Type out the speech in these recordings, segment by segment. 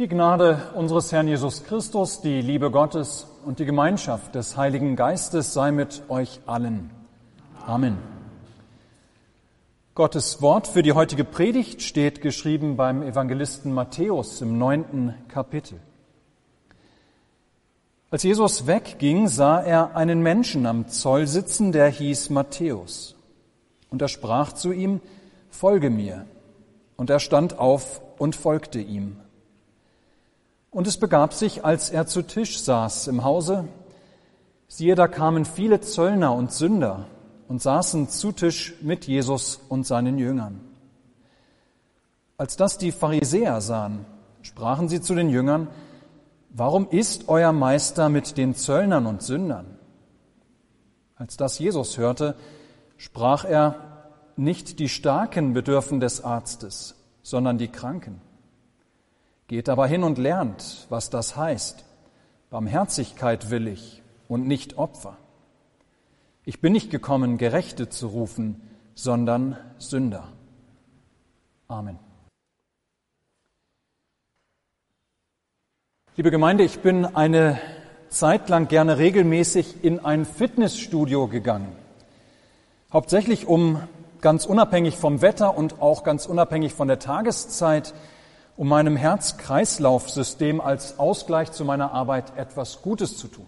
Die Gnade unseres Herrn Jesus Christus, die Liebe Gottes und die Gemeinschaft des Heiligen Geistes sei mit euch allen. Amen. Gottes Wort für die heutige Predigt steht geschrieben beim Evangelisten Matthäus im neunten Kapitel. Als Jesus wegging, sah er einen Menschen am Zoll sitzen, der hieß Matthäus. Und er sprach zu ihm, Folge mir. Und er stand auf und folgte ihm. Und es begab sich, als er zu Tisch saß im Hause, siehe, da kamen viele Zöllner und Sünder und saßen zu Tisch mit Jesus und seinen Jüngern. Als das die Pharisäer sahen, sprachen sie zu den Jüngern, Warum ist euer Meister mit den Zöllnern und Sündern? Als das Jesus hörte, sprach er, nicht die Starken bedürfen des Arztes, sondern die Kranken. Geht aber hin und lernt, was das heißt. Barmherzigkeit will ich und nicht Opfer. Ich bin nicht gekommen, Gerechte zu rufen, sondern Sünder. Amen. Liebe Gemeinde, ich bin eine Zeit lang gerne regelmäßig in ein Fitnessstudio gegangen. Hauptsächlich um ganz unabhängig vom Wetter und auch ganz unabhängig von der Tageszeit um meinem Herz-Kreislauf-System als Ausgleich zu meiner Arbeit etwas Gutes zu tun.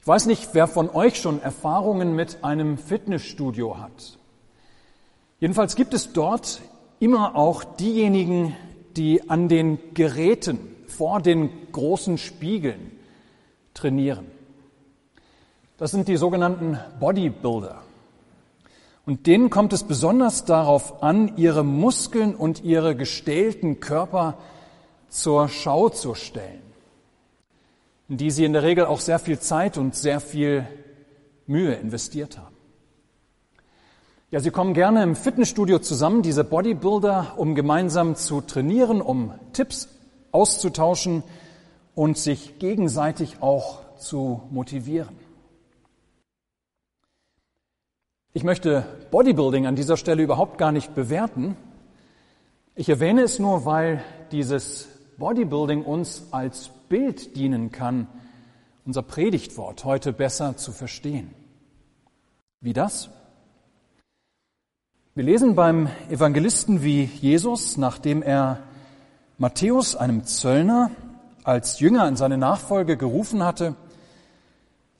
Ich weiß nicht, wer von euch schon Erfahrungen mit einem Fitnessstudio hat. Jedenfalls gibt es dort immer auch diejenigen, die an den Geräten vor den großen Spiegeln trainieren. Das sind die sogenannten Bodybuilder. Und denen kommt es besonders darauf an, ihre Muskeln und ihre gestählten Körper zur Schau zu stellen, in die sie in der Regel auch sehr viel Zeit und sehr viel Mühe investiert haben. Ja, sie kommen gerne im Fitnessstudio zusammen, diese Bodybuilder, um gemeinsam zu trainieren, um Tipps auszutauschen und sich gegenseitig auch zu motivieren. Ich möchte Bodybuilding an dieser Stelle überhaupt gar nicht bewerten. Ich erwähne es nur, weil dieses Bodybuilding uns als Bild dienen kann, unser Predigtwort heute besser zu verstehen. Wie das? Wir lesen beim Evangelisten, wie Jesus, nachdem er Matthäus, einem Zöllner, als Jünger in seine Nachfolge gerufen hatte,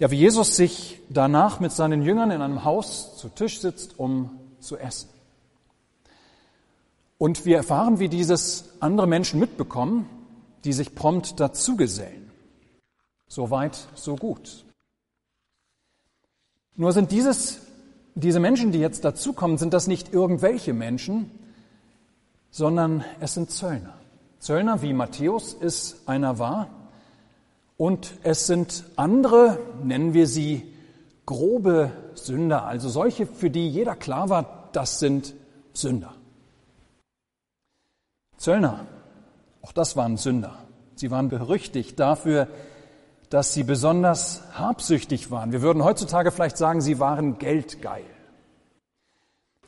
ja, wie Jesus sich danach mit seinen Jüngern in einem Haus zu Tisch sitzt, um zu essen. Und wir erfahren, wie dieses andere Menschen mitbekommen, die sich prompt dazugesellen. So weit, so gut. Nur sind dieses, diese Menschen, die jetzt dazukommen, sind das nicht irgendwelche Menschen, sondern es sind Zöllner. Zöllner, wie Matthäus es einer war, und es sind andere, nennen wir sie grobe Sünder, also solche, für die jeder klar war, das sind Sünder. Zöllner, auch das waren Sünder. Sie waren berüchtigt dafür, dass sie besonders habsüchtig waren. Wir würden heutzutage vielleicht sagen, sie waren geldgeil.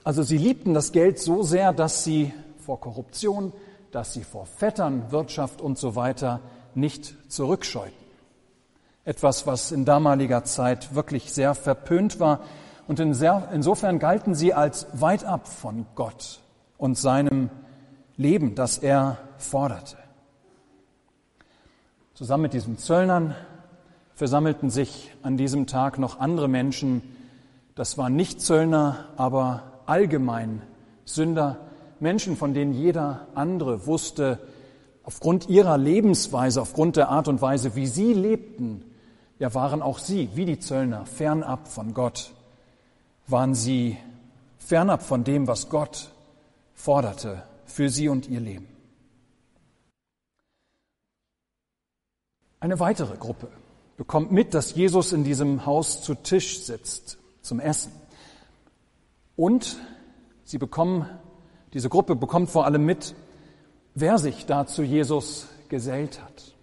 Also sie liebten das Geld so sehr, dass sie vor Korruption, dass sie vor Vettern, Wirtschaft und so weiter nicht zurückscheuten. Etwas, was in damaliger Zeit wirklich sehr verpönt war. Und insofern galten sie als weit ab von Gott und seinem Leben, das er forderte. Zusammen mit diesen Zöllnern versammelten sich an diesem Tag noch andere Menschen. Das waren nicht Zöllner, aber allgemein Sünder, Menschen, von denen jeder andere wusste, aufgrund ihrer Lebensweise, aufgrund der Art und Weise, wie sie lebten, ja waren auch sie, wie die Zöllner, fernab von Gott, waren sie fernab von dem, was Gott forderte für sie und ihr Leben. Eine weitere Gruppe bekommt mit, dass Jesus in diesem Haus zu Tisch sitzt zum Essen. Und sie bekommen, diese Gruppe bekommt vor allem mit, wer sich da zu Jesus gesellt hat.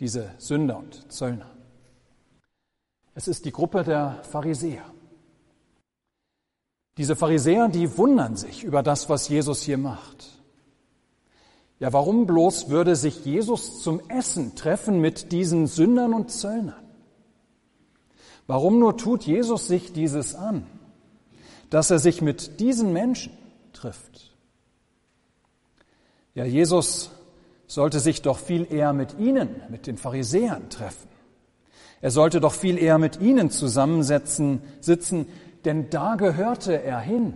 Diese Sünder und Zöllner. Es ist die Gruppe der Pharisäer. Diese Pharisäer, die wundern sich über das, was Jesus hier macht. Ja, warum bloß würde sich Jesus zum Essen treffen mit diesen Sündern und Zöllnern? Warum nur tut Jesus sich dieses an, dass er sich mit diesen Menschen trifft? Ja, Jesus sollte sich doch viel eher mit ihnen, mit den Pharisäern treffen. Er sollte doch viel eher mit ihnen zusammensetzen, sitzen, denn da gehörte er hin.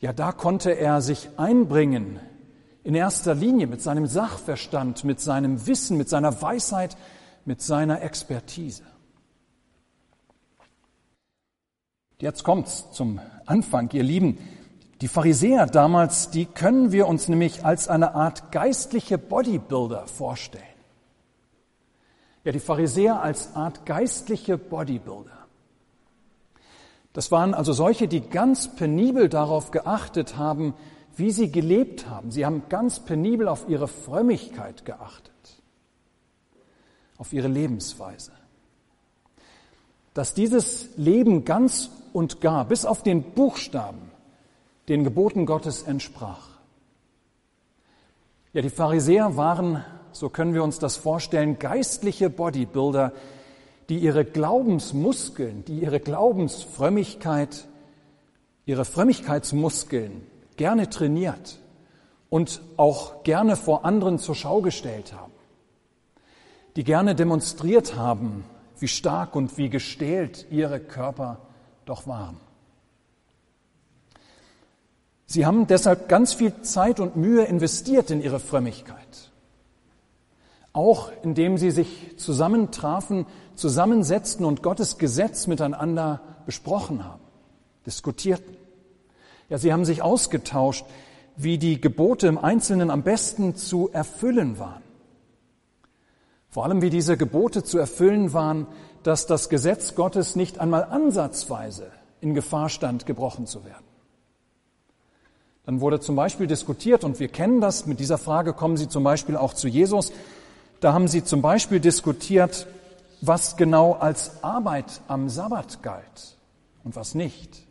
Ja, da konnte er sich einbringen, in erster Linie mit seinem Sachverstand, mit seinem Wissen, mit seiner Weisheit, mit seiner Expertise. Jetzt kommt's zum Anfang, ihr Lieben. Die Pharisäer damals, die können wir uns nämlich als eine Art geistliche Bodybuilder vorstellen. Ja, die Pharisäer als Art geistliche Bodybuilder. Das waren also solche, die ganz penibel darauf geachtet haben, wie sie gelebt haben. Sie haben ganz penibel auf ihre Frömmigkeit geachtet, auf ihre Lebensweise. Dass dieses Leben ganz und gar, bis auf den Buchstaben, den Geboten Gottes entsprach. Ja, die Pharisäer waren, so können wir uns das vorstellen, geistliche Bodybuilder, die ihre Glaubensmuskeln, die ihre Glaubensfrömmigkeit, ihre Frömmigkeitsmuskeln gerne trainiert und auch gerne vor anderen zur Schau gestellt haben, die gerne demonstriert haben, wie stark und wie gestählt ihre Körper doch waren. Sie haben deshalb ganz viel Zeit und Mühe investiert in ihre Frömmigkeit. Auch indem sie sich zusammentrafen, zusammensetzten und Gottes Gesetz miteinander besprochen haben, diskutierten. Ja, sie haben sich ausgetauscht, wie die Gebote im Einzelnen am besten zu erfüllen waren. Vor allem, wie diese Gebote zu erfüllen waren, dass das Gesetz Gottes nicht einmal ansatzweise in Gefahr stand, gebrochen zu werden. Dann wurde zum Beispiel diskutiert, und wir kennen das, mit dieser Frage kommen Sie zum Beispiel auch zu Jesus, da haben Sie zum Beispiel diskutiert, was genau als Arbeit am Sabbat galt und was nicht.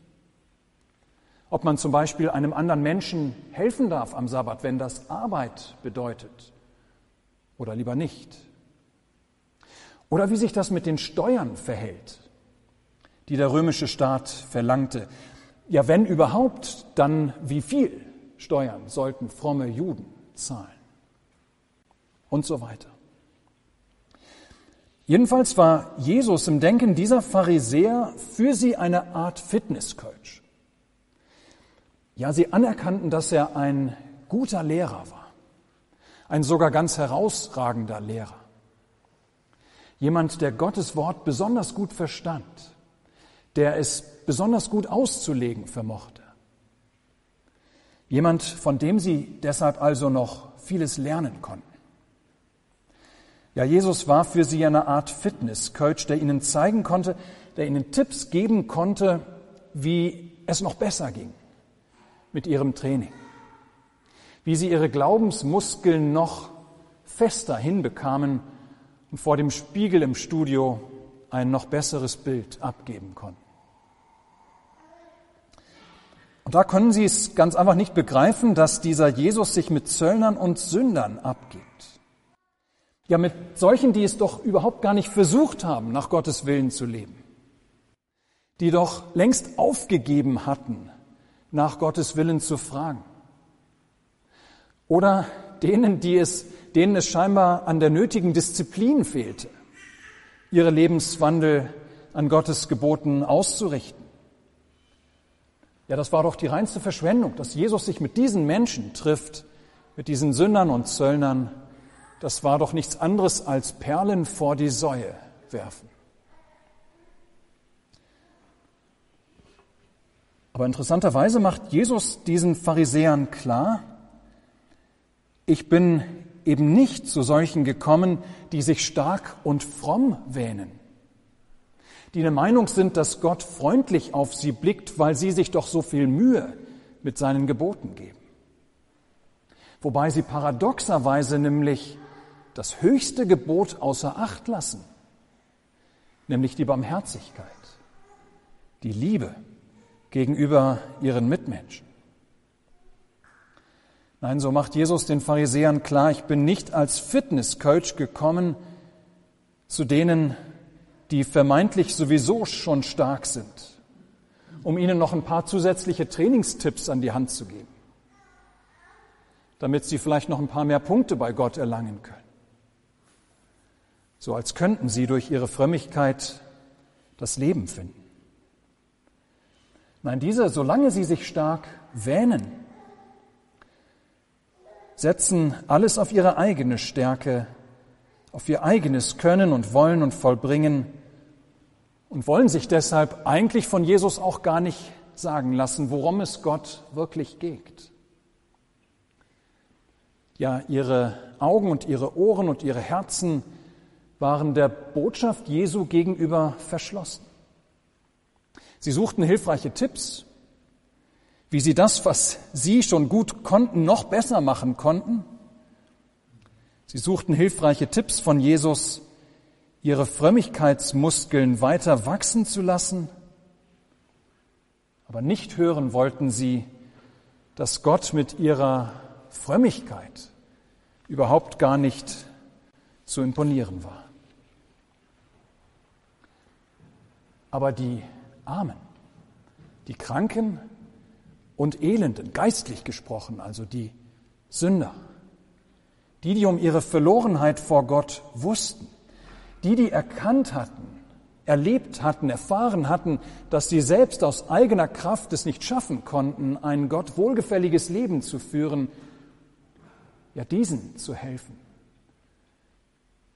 Ob man zum Beispiel einem anderen Menschen helfen darf am Sabbat, wenn das Arbeit bedeutet oder lieber nicht. Oder wie sich das mit den Steuern verhält, die der römische Staat verlangte. Ja, wenn überhaupt, dann wie viel Steuern sollten fromme Juden zahlen? Und so weiter. Jedenfalls war Jesus im Denken dieser Pharisäer für sie eine Art Fitnesscoach. Ja, sie anerkannten, dass er ein guter Lehrer war, ein sogar ganz herausragender Lehrer. Jemand, der Gottes Wort besonders gut verstand, der es besonders gut auszulegen vermochte. Jemand, von dem sie deshalb also noch vieles lernen konnten. Ja, Jesus war für sie eine Art Fitnesscoach, der ihnen zeigen konnte, der ihnen Tipps geben konnte, wie es noch besser ging mit ihrem Training. Wie sie ihre Glaubensmuskeln noch fester hinbekamen und vor dem Spiegel im Studio ein noch besseres Bild abgeben konnten. Und da können Sie es ganz einfach nicht begreifen, dass dieser Jesus sich mit Zöllnern und Sündern abgibt. Ja, mit solchen, die es doch überhaupt gar nicht versucht haben, nach Gottes Willen zu leben. Die doch längst aufgegeben hatten, nach Gottes Willen zu fragen. Oder denen, die es, denen es scheinbar an der nötigen Disziplin fehlte, ihre Lebenswandel an Gottes Geboten auszurichten. Ja, das war doch die reinste Verschwendung, dass Jesus sich mit diesen Menschen trifft, mit diesen Sündern und Zöllnern. Das war doch nichts anderes als Perlen vor die Säue werfen. Aber interessanterweise macht Jesus diesen Pharisäern klar, ich bin eben nicht zu solchen gekommen, die sich stark und fromm wähnen, die der Meinung sind, dass Gott freundlich auf sie blickt, weil sie sich doch so viel Mühe mit seinen Geboten geben. Wobei sie paradoxerweise nämlich das höchste Gebot außer Acht lassen, nämlich die Barmherzigkeit, die Liebe gegenüber ihren Mitmenschen. Nein, so macht Jesus den Pharisäern klar, ich bin nicht als Fitnesscoach gekommen zu denen, die vermeintlich sowieso schon stark sind, um ihnen noch ein paar zusätzliche Trainingstipps an die Hand zu geben, damit sie vielleicht noch ein paar mehr Punkte bei Gott erlangen können. So als könnten sie durch ihre Frömmigkeit das Leben finden. Nein, diese, solange sie sich stark wähnen, setzen alles auf ihre eigene Stärke, auf ihr eigenes Können und Wollen und Vollbringen und wollen sich deshalb eigentlich von Jesus auch gar nicht sagen lassen, worum es Gott wirklich geht. Ja, ihre Augen und ihre Ohren und ihre Herzen waren der Botschaft Jesu gegenüber verschlossen. Sie suchten hilfreiche Tipps, wie sie das, was sie schon gut konnten, noch besser machen konnten. Sie suchten hilfreiche Tipps von Jesus, ihre Frömmigkeitsmuskeln weiter wachsen zu lassen. Aber nicht hören wollten sie, dass Gott mit ihrer Frömmigkeit überhaupt gar nicht zu imponieren war. Aber die Armen, die Kranken und Elenden, geistlich gesprochen, also die Sünder, die, die um ihre Verlorenheit vor Gott wussten, die, die erkannt hatten, erlebt hatten, erfahren hatten, dass sie selbst aus eigener Kraft es nicht schaffen konnten, ein Gott wohlgefälliges Leben zu führen, ja diesen zu helfen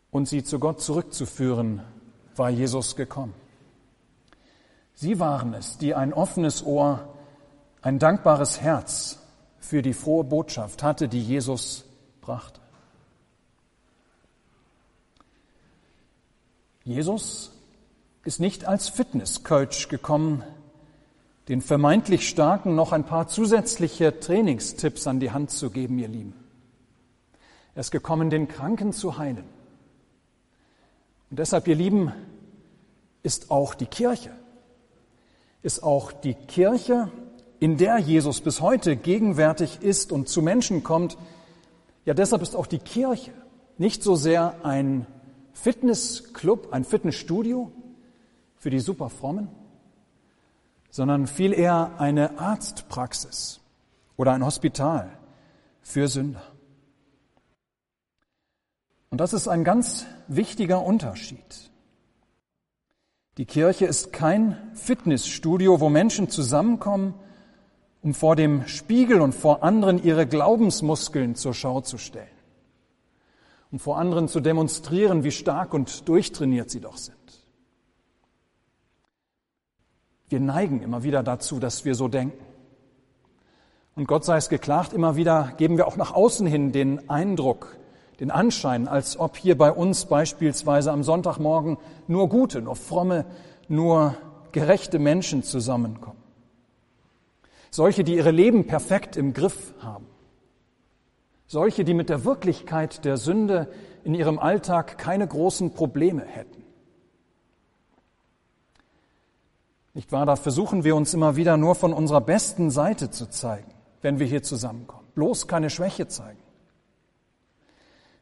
und sie zu Gott zurückzuführen, war Jesus gekommen. Sie waren es, die ein offenes Ohr, ein dankbares Herz für die frohe Botschaft hatte, die Jesus brachte. Jesus ist nicht als Fitnesscoach gekommen, den vermeintlich Starken noch ein paar zusätzliche Trainingstipps an die Hand zu geben, ihr Lieben. Er ist gekommen, den Kranken zu heilen. Und deshalb, ihr Lieben, ist auch die Kirche ist auch die Kirche, in der Jesus bis heute gegenwärtig ist und zu Menschen kommt. Ja, deshalb ist auch die Kirche nicht so sehr ein Fitnessclub, ein Fitnessstudio für die Superfrommen, sondern viel eher eine Arztpraxis oder ein Hospital für Sünder. Und das ist ein ganz wichtiger Unterschied. Die Kirche ist kein Fitnessstudio, wo Menschen zusammenkommen, um vor dem Spiegel und vor anderen ihre Glaubensmuskeln zur Schau zu stellen, um vor anderen zu demonstrieren, wie stark und durchtrainiert sie doch sind. Wir neigen immer wieder dazu, dass wir so denken. Und Gott sei es geklagt, immer wieder geben wir auch nach außen hin den Eindruck, den Anschein, als ob hier bei uns beispielsweise am Sonntagmorgen nur gute, nur fromme, nur gerechte Menschen zusammenkommen. Solche, die ihre Leben perfekt im Griff haben. Solche, die mit der Wirklichkeit der Sünde in ihrem Alltag keine großen Probleme hätten. Nicht wahr? Da versuchen wir uns immer wieder nur von unserer besten Seite zu zeigen, wenn wir hier zusammenkommen. Bloß keine Schwäche zeigen.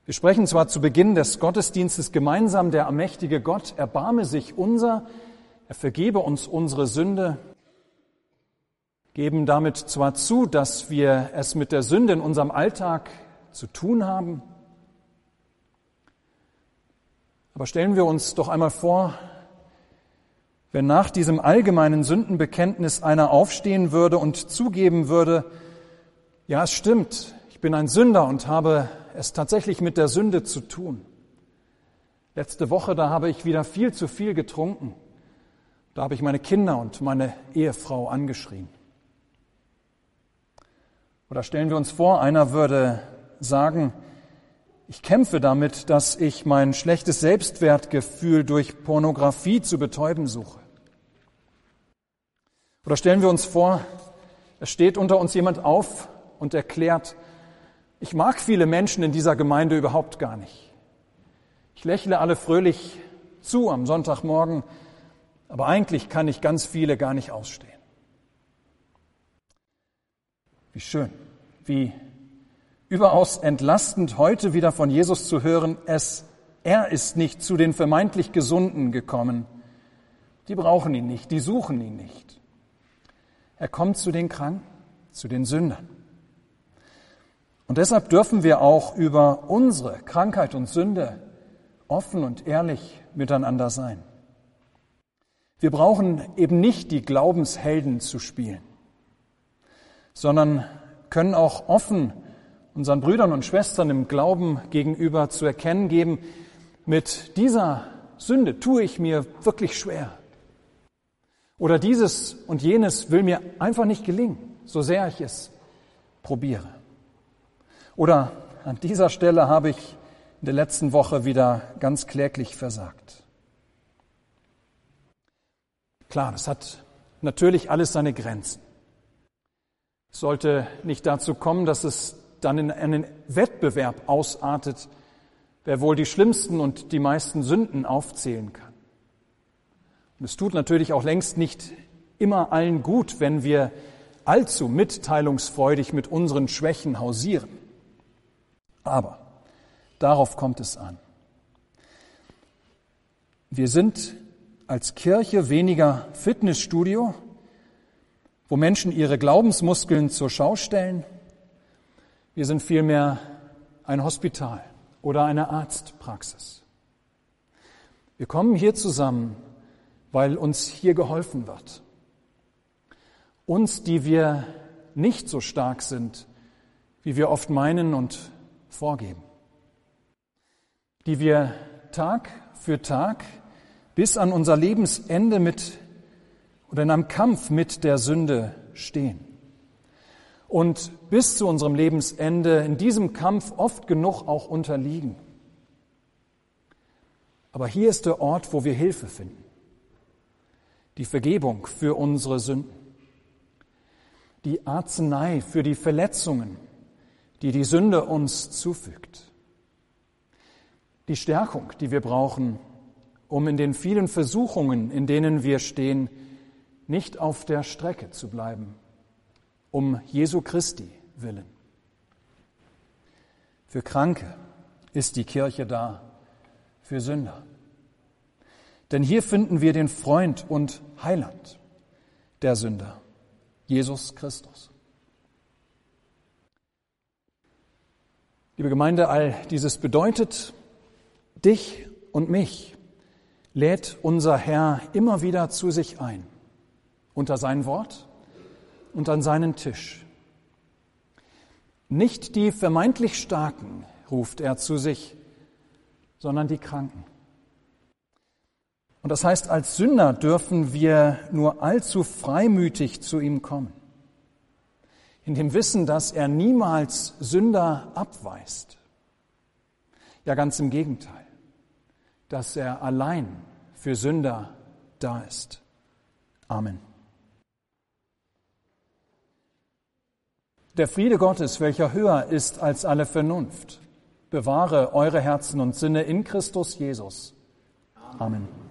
Wir sprechen zwar zu Beginn des Gottesdienstes gemeinsam, der allmächtige Gott erbarme sich unser, er vergebe uns unsere Sünde, geben damit zwar zu, dass wir es mit der Sünde in unserem Alltag zu tun haben, aber stellen wir uns doch einmal vor, wenn nach diesem allgemeinen Sündenbekenntnis einer aufstehen würde und zugeben würde, ja, es stimmt, ich bin ein Sünder und habe es tatsächlich mit der Sünde zu tun. Letzte Woche, da habe ich wieder viel zu viel getrunken. Da habe ich meine Kinder und meine Ehefrau angeschrien. Oder stellen wir uns vor, einer würde sagen, ich kämpfe damit, dass ich mein schlechtes Selbstwertgefühl durch Pornografie zu betäuben suche. Oder stellen wir uns vor, es steht unter uns jemand auf und erklärt, ich mag viele Menschen in dieser Gemeinde überhaupt gar nicht. Ich lächle alle fröhlich zu am Sonntagmorgen, aber eigentlich kann ich ganz viele gar nicht ausstehen. Wie schön, wie überaus entlastend, heute wieder von Jesus zu hören, es, er ist nicht zu den vermeintlich Gesunden gekommen. Die brauchen ihn nicht, die suchen ihn nicht. Er kommt zu den Kranken, zu den Sündern. Und deshalb dürfen wir auch über unsere Krankheit und Sünde offen und ehrlich miteinander sein. Wir brauchen eben nicht die Glaubenshelden zu spielen, sondern können auch offen unseren Brüdern und Schwestern im Glauben gegenüber zu erkennen geben, mit dieser Sünde tue ich mir wirklich schwer. Oder dieses und jenes will mir einfach nicht gelingen, so sehr ich es probiere. Oder an dieser Stelle habe ich in der letzten Woche wieder ganz kläglich versagt. Klar, das hat natürlich alles seine Grenzen. Es sollte nicht dazu kommen, dass es dann in einen Wettbewerb ausartet, wer wohl die schlimmsten und die meisten Sünden aufzählen kann. Und es tut natürlich auch längst nicht immer allen gut, wenn wir allzu mitteilungsfreudig mit unseren Schwächen hausieren. Aber darauf kommt es an. Wir sind als Kirche weniger Fitnessstudio, wo Menschen ihre Glaubensmuskeln zur Schau stellen. Wir sind vielmehr ein Hospital oder eine Arztpraxis. Wir kommen hier zusammen, weil uns hier geholfen wird. Uns, die wir nicht so stark sind, wie wir oft meinen und vorgeben. Die wir Tag für Tag bis an unser Lebensende mit oder in einem Kampf mit der Sünde stehen. Und bis zu unserem Lebensende in diesem Kampf oft genug auch unterliegen. Aber hier ist der Ort, wo wir Hilfe finden. Die Vergebung für unsere Sünden. Die Arznei für die Verletzungen, die die Sünde uns zufügt. Die Stärkung, die wir brauchen, um in den vielen Versuchungen, in denen wir stehen, nicht auf der Strecke zu bleiben, um Jesu Christi willen. Für Kranke ist die Kirche da, für Sünder. Denn hier finden wir den Freund und Heiland der Sünder, Jesus Christus. Liebe Gemeinde, all dieses bedeutet, dich und mich lädt unser Herr immer wieder zu sich ein, unter sein Wort und an seinen Tisch. Nicht die vermeintlich Starken ruft er zu sich, sondern die Kranken. Und das heißt, als Sünder dürfen wir nur allzu freimütig zu ihm kommen, in dem Wissen, dass er niemals Sünder abweist. Ja, ganz im Gegenteil dass er allein für Sünder da ist. Amen. Der Friede Gottes, welcher höher ist als alle Vernunft, bewahre eure Herzen und Sinne in Christus Jesus. Amen.